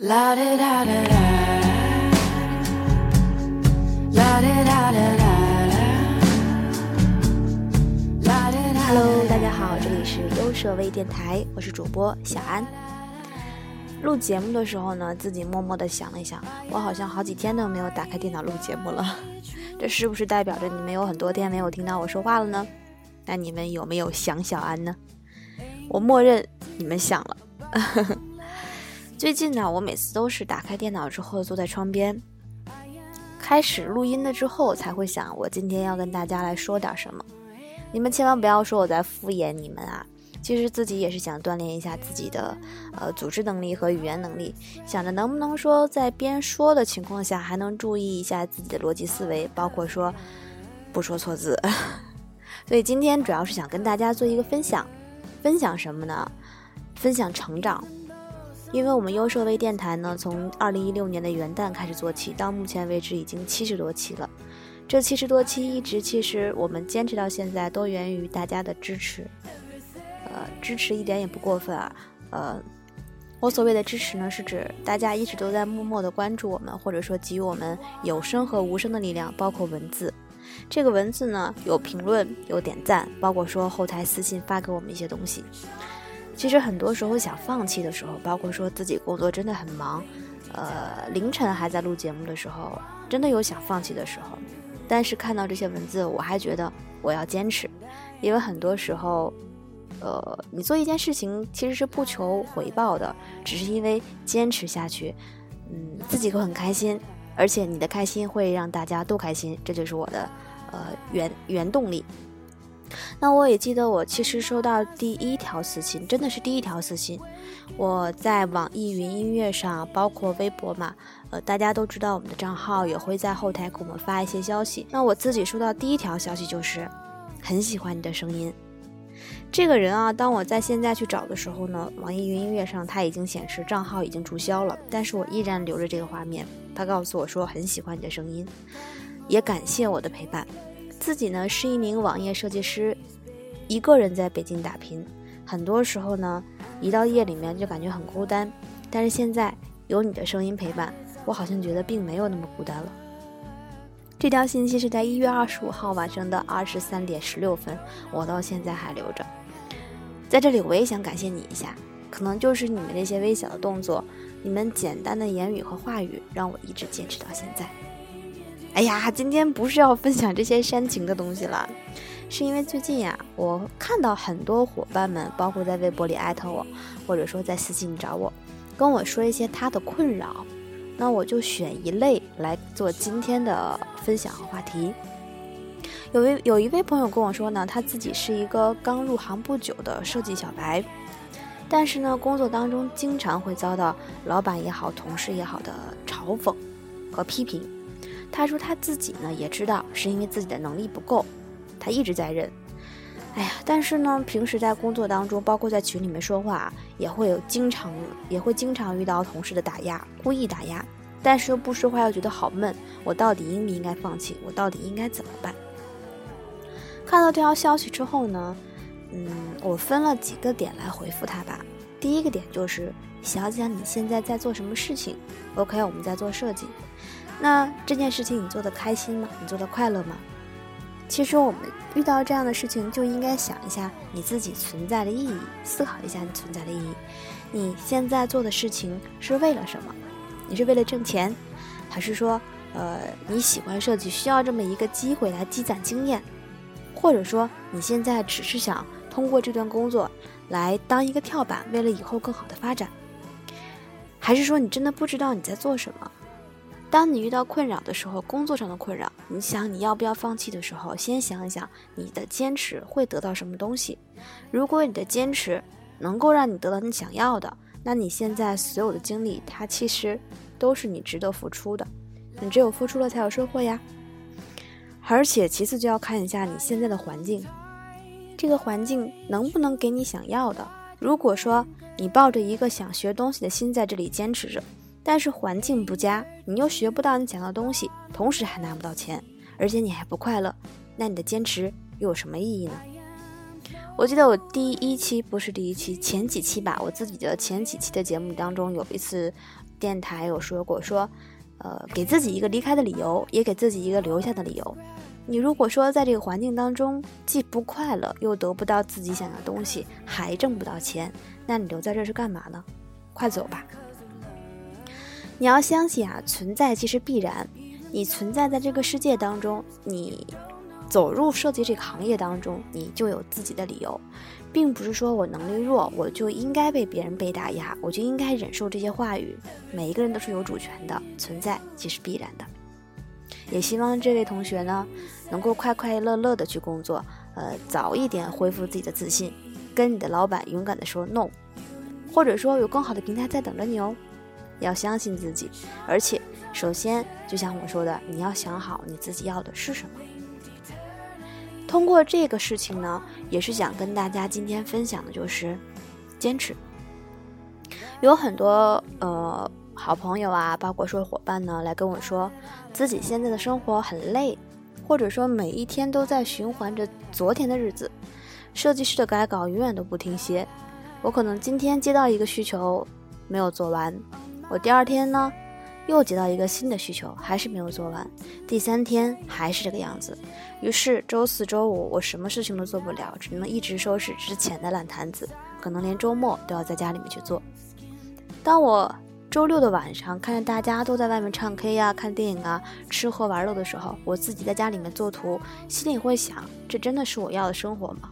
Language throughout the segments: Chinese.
啦啦啦啦啦，啦啦啦啦啦啦啦。Hello，大家好，这里是优设微电台，我是主播小安。录节目的时候呢，自己默默的想了一想，我好像好几天都没有打开电脑录节目了，这是不是代表着你们有很多天没有听到我说话了呢？那你们有没有想小安呢？我默认你们想了。最近呢，我每次都是打开电脑之后坐在窗边，开始录音了之后才会想，我今天要跟大家来说点什么。你们千万不要说我在敷衍你们啊！其实自己也是想锻炼一下自己的呃组织能力和语言能力，想着能不能说在边说的情况下还能注意一下自己的逻辑思维，包括说不说错字。所以今天主要是想跟大家做一个分享，分享什么呢？分享成长。因为我们优设微电台呢，从二零一六年的元旦开始做起，到目前为止已经七十多期了。这七十多期一直，其实我们坚持到现在，都源于大家的支持。呃，支持一点也不过分啊。呃，我所谓的支持呢，是指大家一直都在默默的关注我们，或者说给予我们有声和无声的力量，包括文字。这个文字呢，有评论，有点赞，包括说后台私信发给我们一些东西。其实很多时候想放弃的时候，包括说自己工作真的很忙，呃，凌晨还在录节目的时候，真的有想放弃的时候。但是看到这些文字，我还觉得我要坚持，因为很多时候，呃，你做一件事情其实是不求回报的，只是因为坚持下去，嗯，自己会很开心，而且你的开心会让大家都开心，这就是我的呃原原动力。那我也记得，我其实收到第一条私信，真的是第一条私信。我在网易云音乐上，包括微博嘛，呃，大家都知道我们的账号，也会在后台给我们发一些消息。那我自己收到第一条消息就是，很喜欢你的声音。这个人啊，当我在现在去找的时候呢，网易云音乐上他已经显示账号已经注销了，但是我依然留着这个画面。他告诉我说很喜欢你的声音，也感谢我的陪伴。自己呢是一名网页设计师，一个人在北京打拼，很多时候呢，一到夜里面就感觉很孤单。但是现在有你的声音陪伴，我好像觉得并没有那么孤单了。这条信息是在一月二十五号晚上的二十三点十六分，我到现在还留着。在这里，我也想感谢你一下，可能就是你们那些微小的动作，你们简单的言语和话语，让我一直坚持到现在。哎呀，今天不是要分享这些煽情的东西了，是因为最近呀，我看到很多伙伴们，包括在微博里艾特我，或者说在私信找我，跟我说一些他的困扰，那我就选一类来做今天的分享和话题。有位有一位朋友跟我说呢，他自己是一个刚入行不久的设计小白，但是呢，工作当中经常会遭到老板也好、同事也好的嘲讽和批评。他说他自己呢也知道是因为自己的能力不够，他一直在忍。哎呀，但是呢，平时在工作当中，包括在群里面说话，也会有经常也会经常遇到同事的打压，故意打压，但是又不说话，又觉得好闷。我到底应不应该放弃？我到底应该怎么办？看到这条消息之后呢，嗯，我分了几个点来回复他吧。第一个点就是想想你现在在做什么事情。OK，我们在做设计。那这件事情你做的开心吗？你做的快乐吗？其实我们遇到这样的事情，就应该想一下你自己存在的意义，思考一下你存在的意义。你现在做的事情是为了什么？你是为了挣钱，还是说，呃，你喜欢设计，需要这么一个机会来积攒经验？或者说，你现在只是想通过这段工作来当一个跳板，为了以后更好的发展？还是说，你真的不知道你在做什么？当你遇到困扰的时候，工作上的困扰，你想你要不要放弃的时候，先想一想你的坚持会得到什么东西。如果你的坚持能够让你得到你想要的，那你现在所有的经历，它其实都是你值得付出的。你只有付出了，才有收获呀。而且其次就要看一下你现在的环境，这个环境能不能给你想要的。如果说你抱着一个想学东西的心在这里坚持着，但是环境不佳，你又学不到你想要的东西，同时还拿不到钱，而且你还不快乐，那你的坚持又有什么意义呢？我记得我第一期不是第一期，前几期吧，我自己的前几期的节目当中有一次，电台有说过，说，呃，给自己一个离开的理由，也给自己一个留下的理由。你如果说在这个环境当中既不快乐，又得不到自己想要的东西，还挣不到钱，那你留在这是干嘛呢？快走吧！你要相信啊，存在即是必然。你存在在这个世界当中，你走入设计这个行业当中，你就有自己的理由，并不是说我能力弱，我就应该被别人被打压，我就应该忍受这些话语。每一个人都是有主权的，存在即是必然的。也希望这位同学呢，能够快快乐乐的去工作，呃，早一点恢复自己的自信，跟你的老板勇敢的说 no，或者说有更好的平台在等着你哦。要相信自己，而且首先就像我说的，你要想好你自己要的是什么。通过这个事情呢，也是想跟大家今天分享的就是坚持。有很多呃。好朋友啊，包括说伙伴呢，来跟我说，自己现在的生活很累，或者说每一天都在循环着昨天的日子。设计师的改稿永远都不停歇，我可能今天接到一个需求没有做完，我第二天呢又接到一个新的需求，还是没有做完，第三天还是这个样子。于是周四周五我什么事情都做不了，只能一直收拾之前的烂摊子，可能连周末都要在家里面去做。当我。周六的晚上，看着大家都在外面唱 K 呀、看电影啊、吃喝玩乐的时候，我自己在家里面做图，心里会想：这真的是我要的生活吗？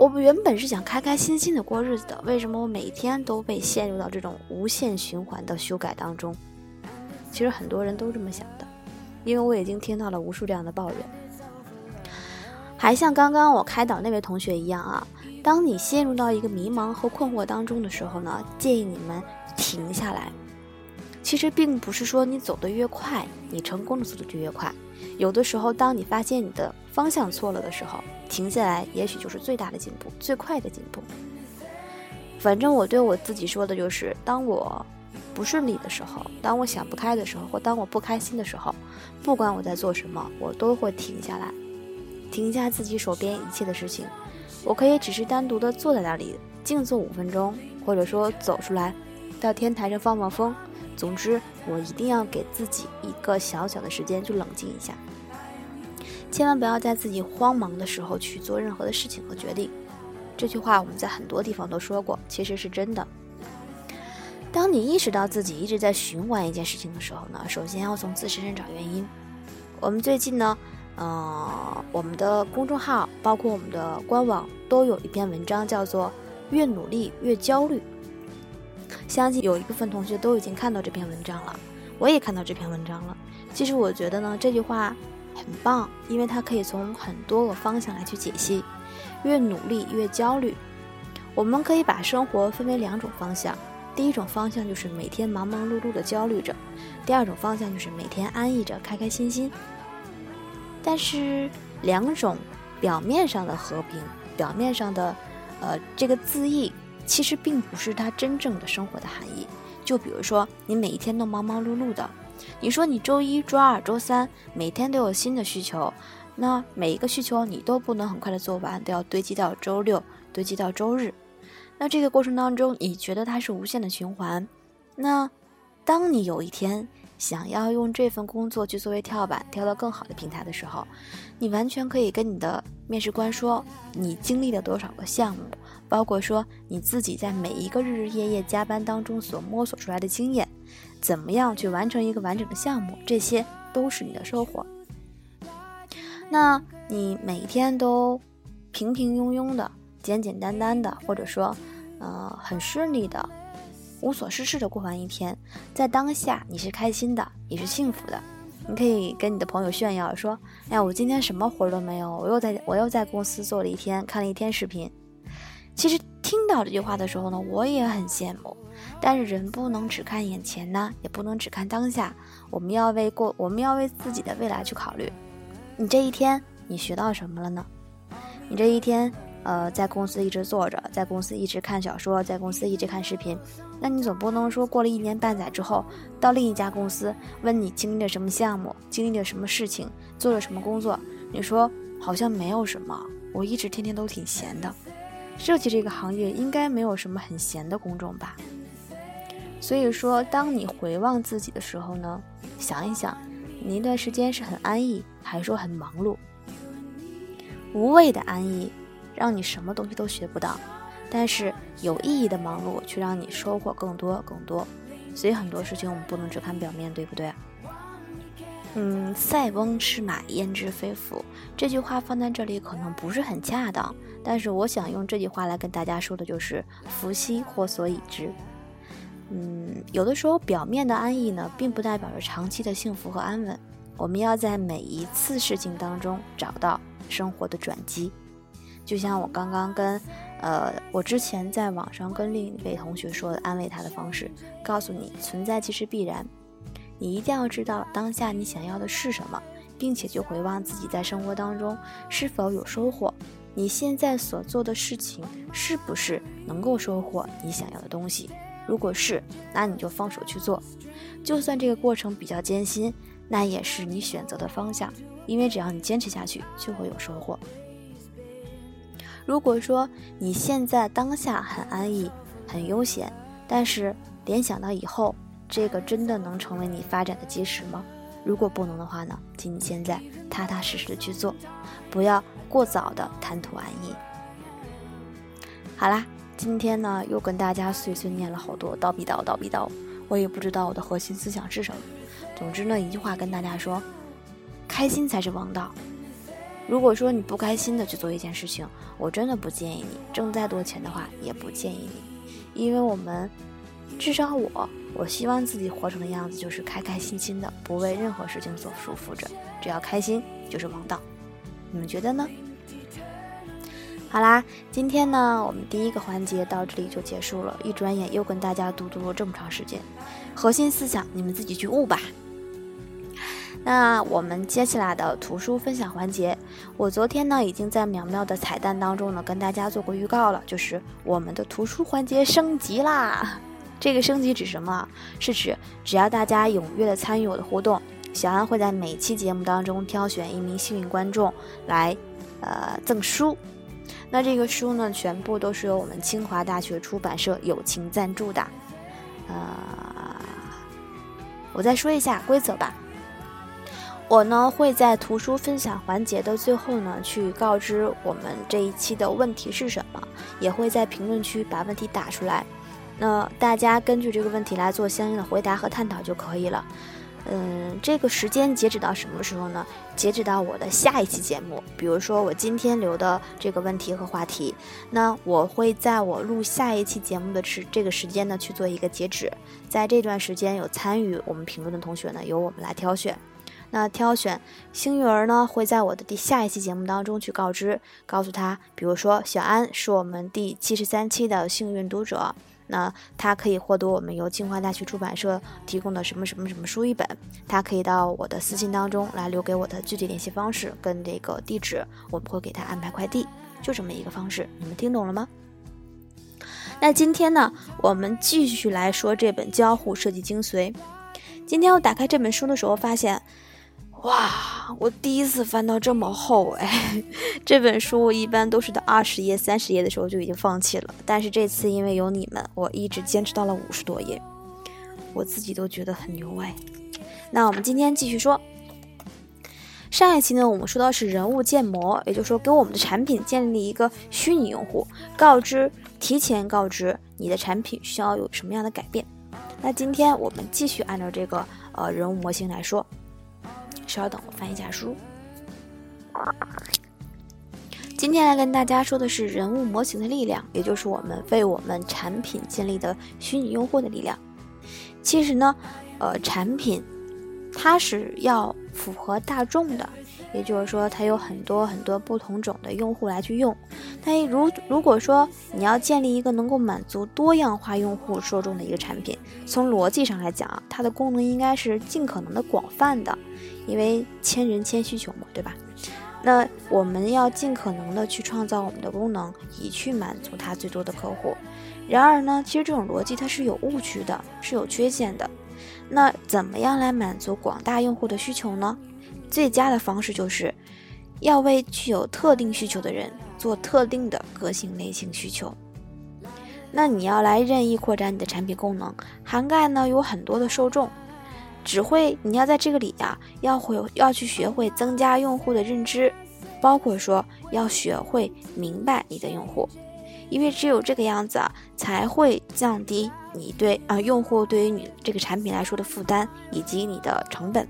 我原本是想开开心心的过日子的，为什么我每天都被陷入到这种无限循环的修改当中？其实很多人都这么想的，因为我已经听到了无数这样的抱怨。还像刚刚我开导那位同学一样啊，当你陷入到一个迷茫和困惑当中的时候呢，建议你们。停下来，其实并不是说你走得越快，你成功的速度就越快。有的时候，当你发现你的方向错了的时候，停下来，也许就是最大的进步，最快的进步。反正我对我自己说的就是：当我不顺利的时候，当我想不开的时候，或当我不开心的时候，不管我在做什么，我都会停下来，停下自己手边一切的事情。我可以只是单独的坐在那里，静坐五分钟，或者说走出来。到天台上放放风，总之我一定要给自己一个小小的时间去冷静一下，千万不要在自己慌忙的时候去做任何的事情和决定。这句话我们在很多地方都说过，其实是真的。当你意识到自己一直在循环一件事情的时候呢，首先要从自身上找原因。我们最近呢，呃，我们的公众号包括我们的官网都有一篇文章，叫做“越努力越焦虑”。相信有一部分同学都已经看到这篇文章了，我也看到这篇文章了。其实我觉得呢，这句话很棒，因为它可以从很多个方向来去解析。越努力越焦虑，我们可以把生活分为两种方向。第一种方向就是每天忙忙碌碌的焦虑着，第二种方向就是每天安逸着，开开心心。但是两种表面上的和平，表面上的呃这个字义。其实并不是他真正的生活的含义。就比如说，你每一天都忙忙碌碌的，你说你周一、周二、周三每天都有新的需求，那每一个需求你都不能很快的做完，都要堆积到周六，堆积到周日。那这个过程当中，你觉得它是无限的循环？那当你有一天想要用这份工作去作为跳板，跳到更好的平台的时候，你完全可以跟你的面试官说，你经历了多少个项目。包括说你自己在每一个日日夜夜加班当中所摸索出来的经验，怎么样去完成一个完整的项目，这些都是你的收获。那你每天都平平庸庸的、简简单单的，或者说，呃，很顺利的、无所事事的过完一天，在当下你是开心的，你是幸福的。你可以跟你的朋友炫耀说：“哎呀，我今天什么活都没有，我又在我又在公司做了一天，看了一天视频。”其实听到这句话的时候呢，我也很羡慕。但是人不能只看眼前呢，也不能只看当下。我们要为过，我们要为自己的未来去考虑。你这一天你学到什么了呢？你这一天，呃，在公司一直坐着，在公司一直看小说，在公司一直看视频。那你总不能说过了一年半载之后，到另一家公司问你经历了什么项目，经历了什么事情，做了什么工作？你说好像没有什么，我一直天天都挺闲的。设计这个行业应该没有什么很闲的工种吧？所以说，当你回望自己的时候呢，想一想，你那段时间是很安逸，还是说很忙碌？无谓的安逸，让你什么东西都学不到；但是有意义的忙碌，却让你收获更多更多。所以很多事情我们不能只看表面，对不对？嗯，塞翁失马，焉知非福。这句话放在这里可能不是很恰当，但是我想用这句话来跟大家说的就是“福兮祸所倚之”。嗯，有的时候表面的安逸呢，并不代表着长期的幸福和安稳。我们要在每一次事情当中找到生活的转机。就像我刚刚跟，呃，我之前在网上跟另一位同学说的安慰他的方式，告诉你存在即是必然。你一定要知道当下你想要的是什么，并且去回望自己在生活当中是否有收获。你现在所做的事情是不是能够收获你想要的东西？如果是，那你就放手去做。就算这个过程比较艰辛，那也是你选择的方向，因为只要你坚持下去，就会有收获。如果说你现在当下很安逸、很悠闲，但是联想到以后。这个真的能成为你发展的基石吗？如果不能的话呢，请你现在踏踏实实的去做，不要过早的贪图安逸。好啦，今天呢又跟大家碎碎念了好多叨逼叨叨逼叨，我也不知道我的核心思想是什么。总之呢，一句话跟大家说，开心才是王道。如果说你不开心的去做一件事情，我真的不建议你挣再多钱的话，也不建议你，因为我们。至少我，我希望自己活成的样子就是开开心心的，不为任何事情所束缚着。只要开心就是王道，你们觉得呢？好啦，今天呢，我们第一个环节到这里就结束了。一转眼又跟大家嘟嘟了这么长时间，核心思想你们自己去悟吧。那我们接下来的图书分享环节，我昨天呢已经在苗苗的彩蛋当中呢跟大家做过预告了，就是我们的图书环节升级啦。这个升级指什么？是指只要大家踊跃的参与我的互动，小安会在每期节目当中挑选一名幸运观众来，呃，赠书。那这个书呢，全部都是由我们清华大学出版社友情赞助的。呃，我再说一下规则吧。我呢会在图书分享环节的最后呢去告知我们这一期的问题是什么，也会在评论区把问题打出来。那大家根据这个问题来做相应的回答和探讨就可以了。嗯，这个时间截止到什么时候呢？截止到我的下一期节目。比如说我今天留的这个问题和话题，那我会在我录下一期节目的时这个时间呢去做一个截止。在这段时间有参与我们评论的同学呢，由我们来挑选。那挑选幸运儿呢，会在我的第下一期节目当中去告知，告诉他，比如说小安是我们第七十三期的幸运读者。那他可以获得我们由清华大学出版社提供的什么什么什么书一本，他可以到我的私信当中来留给我的具体联系方式跟这个地址，我们会给他安排快递，就这么一个方式，你们听懂了吗？那今天呢，我们继续来说这本交互设计精髓。今天我打开这本书的时候，发现。哇，我第一次翻到这么厚哎！这本书我一般都是到二十页、三十页的时候就已经放弃了，但是这次因为有你们，我一直坚持到了五十多页，我自己都觉得很牛哎。那我们今天继续说，上一期呢，我们说到是人物建模，也就是说给我们的产品建立一个虚拟用户，告知提前告知你的产品需要有什么样的改变。那今天我们继续按照这个呃人物模型来说。稍等，我翻一下书。今天来跟大家说的是人物模型的力量，也就是我们为我们产品建立的虚拟用户的力量。其实呢，呃，产品它是要符合大众的。也就是说，它有很多很多不同种的用户来去用。但如如果说你要建立一个能够满足多样化用户受众的一个产品，从逻辑上来讲啊，它的功能应该是尽可能的广泛的，因为千人千需求嘛，对吧？那我们要尽可能的去创造我们的功能，以去满足它最多的客户。然而呢，其实这种逻辑它是有误区的，是有缺陷的。那怎么样来满足广大用户的需求呢？最佳的方式就是，要为具有特定需求的人做特定的个性类型需求。那你要来任意扩展你的产品功能，涵盖呢有很多的受众，只会你要在这个里呀，要会要去学会增加用户的认知，包括说要学会明白你的用户，因为只有这个样子啊，才会降低你对啊用户对于你这个产品来说的负担以及你的成本。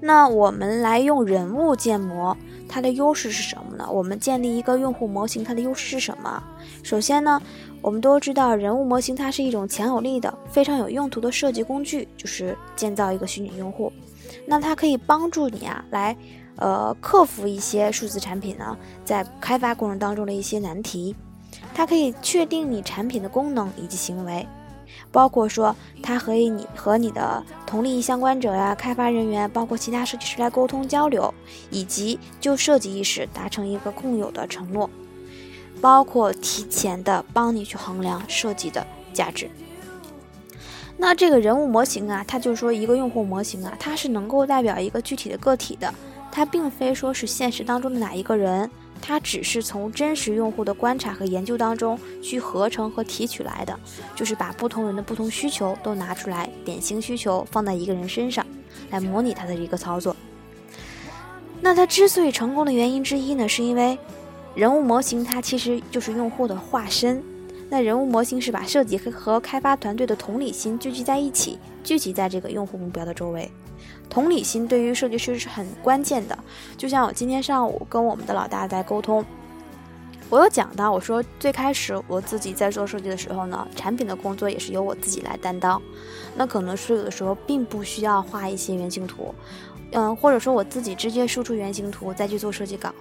那我们来用人物建模，它的优势是什么呢？我们建立一个用户模型，它的优势是什么？首先呢，我们都知道人物模型它是一种强有力的、非常有用途的设计工具，就是建造一个虚拟用户。那它可以帮助你啊，来呃克服一些数字产品呢在开发过程当中的一些难题。它可以确定你产品的功能以及行为。包括说，它可以你和你的同利益相关者呀、开发人员，包括其他设计师来沟通交流，以及就设计意识达成一个共有的承诺，包括提前的帮你去衡量设计的价值。那这个人物模型啊，它就是说一个用户模型啊，它是能够代表一个具体的个体的，它并非说是现实当中的哪一个人。它只是从真实用户的观察和研究当中去合成和提取来的，就是把不同人的不同需求都拿出来，典型需求放在一个人身上，来模拟他的一个操作。那它之所以成功的原因之一呢，是因为人物模型它其实就是用户的化身。那人物模型是把设计和开发团队的同理心聚集在一起，聚集在这个用户目标的周围。同理心对于设计师是很关键的，就像我今天上午跟我们的老大在沟通，我有讲到，我说最开始我自己在做设计的时候呢，产品的工作也是由我自己来担当，那可能是有的时候并不需要画一些原型图，嗯，或者说我自己直接输出原型图再去做设计稿，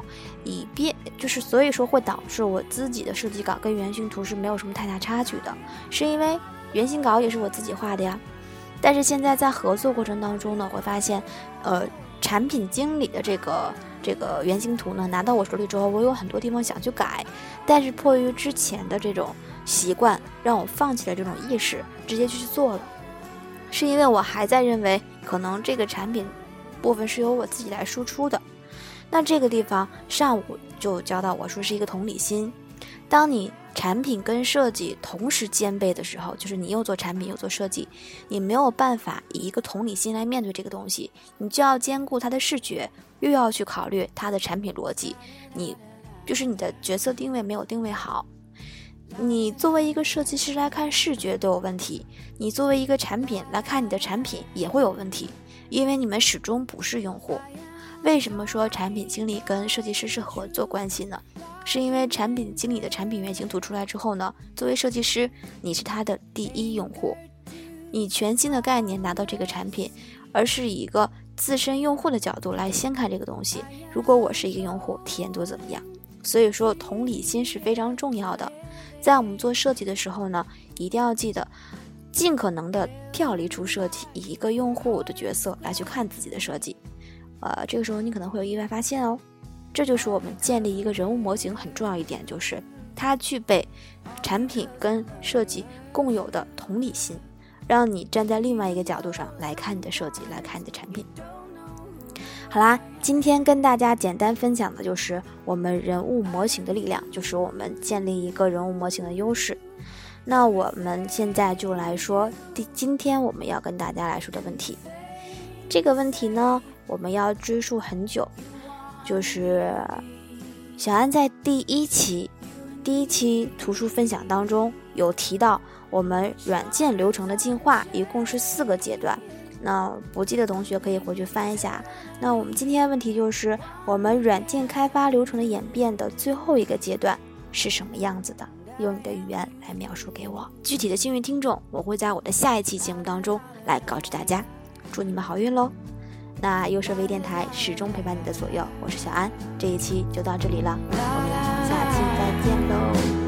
以便就是所以说会导致我自己的设计稿跟原型图是没有什么太大差距的，是因为原型稿也是我自己画的呀。但是现在在合作过程当中呢，会发现，呃，产品经理的这个这个原型图呢拿到我手里之后，我有很多地方想去改，但是迫于之前的这种习惯，让我放弃了这种意识，直接就去做了。是因为我还在认为，可能这个产品部分是由我自己来输出的。那这个地方上午就教到我说是一个同理心，当你。产品跟设计同时兼备的时候，就是你又做产品又做设计，你没有办法以一个同理心来面对这个东西，你就要兼顾它的视觉，又要去考虑它的产品逻辑，你就是你的角色定位没有定位好。你作为一个设计师来看视觉都有问题，你作为一个产品来看你的产品也会有问题，因为你们始终不是用户。为什么说产品经理跟设计师是合作关系呢？是因为产品经理的产品原型图出来之后呢，作为设计师，你是他的第一用户，以全新的概念拿到这个产品，而是以一个自身用户的角度来先看这个东西。如果我是一个用户，体验度怎么样？所以说，同理心是非常重要的。在我们做设计的时候呢，一定要记得，尽可能的跳离出设计，以一个用户的角色来去看自己的设计。呃，这个时候你可能会有意外发现哦。这就是我们建立一个人物模型很重要一点，就是它具备产品跟设计共有的同理心，让你站在另外一个角度上来看你的设计，来看你的产品。好啦，今天跟大家简单分享的就是我们人物模型的力量，就是我们建立一个人物模型的优势。那我们现在就来说第今天我们要跟大家来说的问题。这个问题呢，我们要追溯很久。就是小安在第一期第一期图书分享当中有提到，我们软件流程的进化一共是四个阶段。那不记得同学可以回去翻一下。那我们今天的问题就是，我们软件开发流程的演变的最后一个阶段是什么样子的？用你的语言来描述给我。具体的幸运听众，我会在我的下一期节目当中来告知大家。祝你们好运喽！那优设微电台始终陪伴你的左右，我是小安，这一期就到这里了，我们下期再见喽。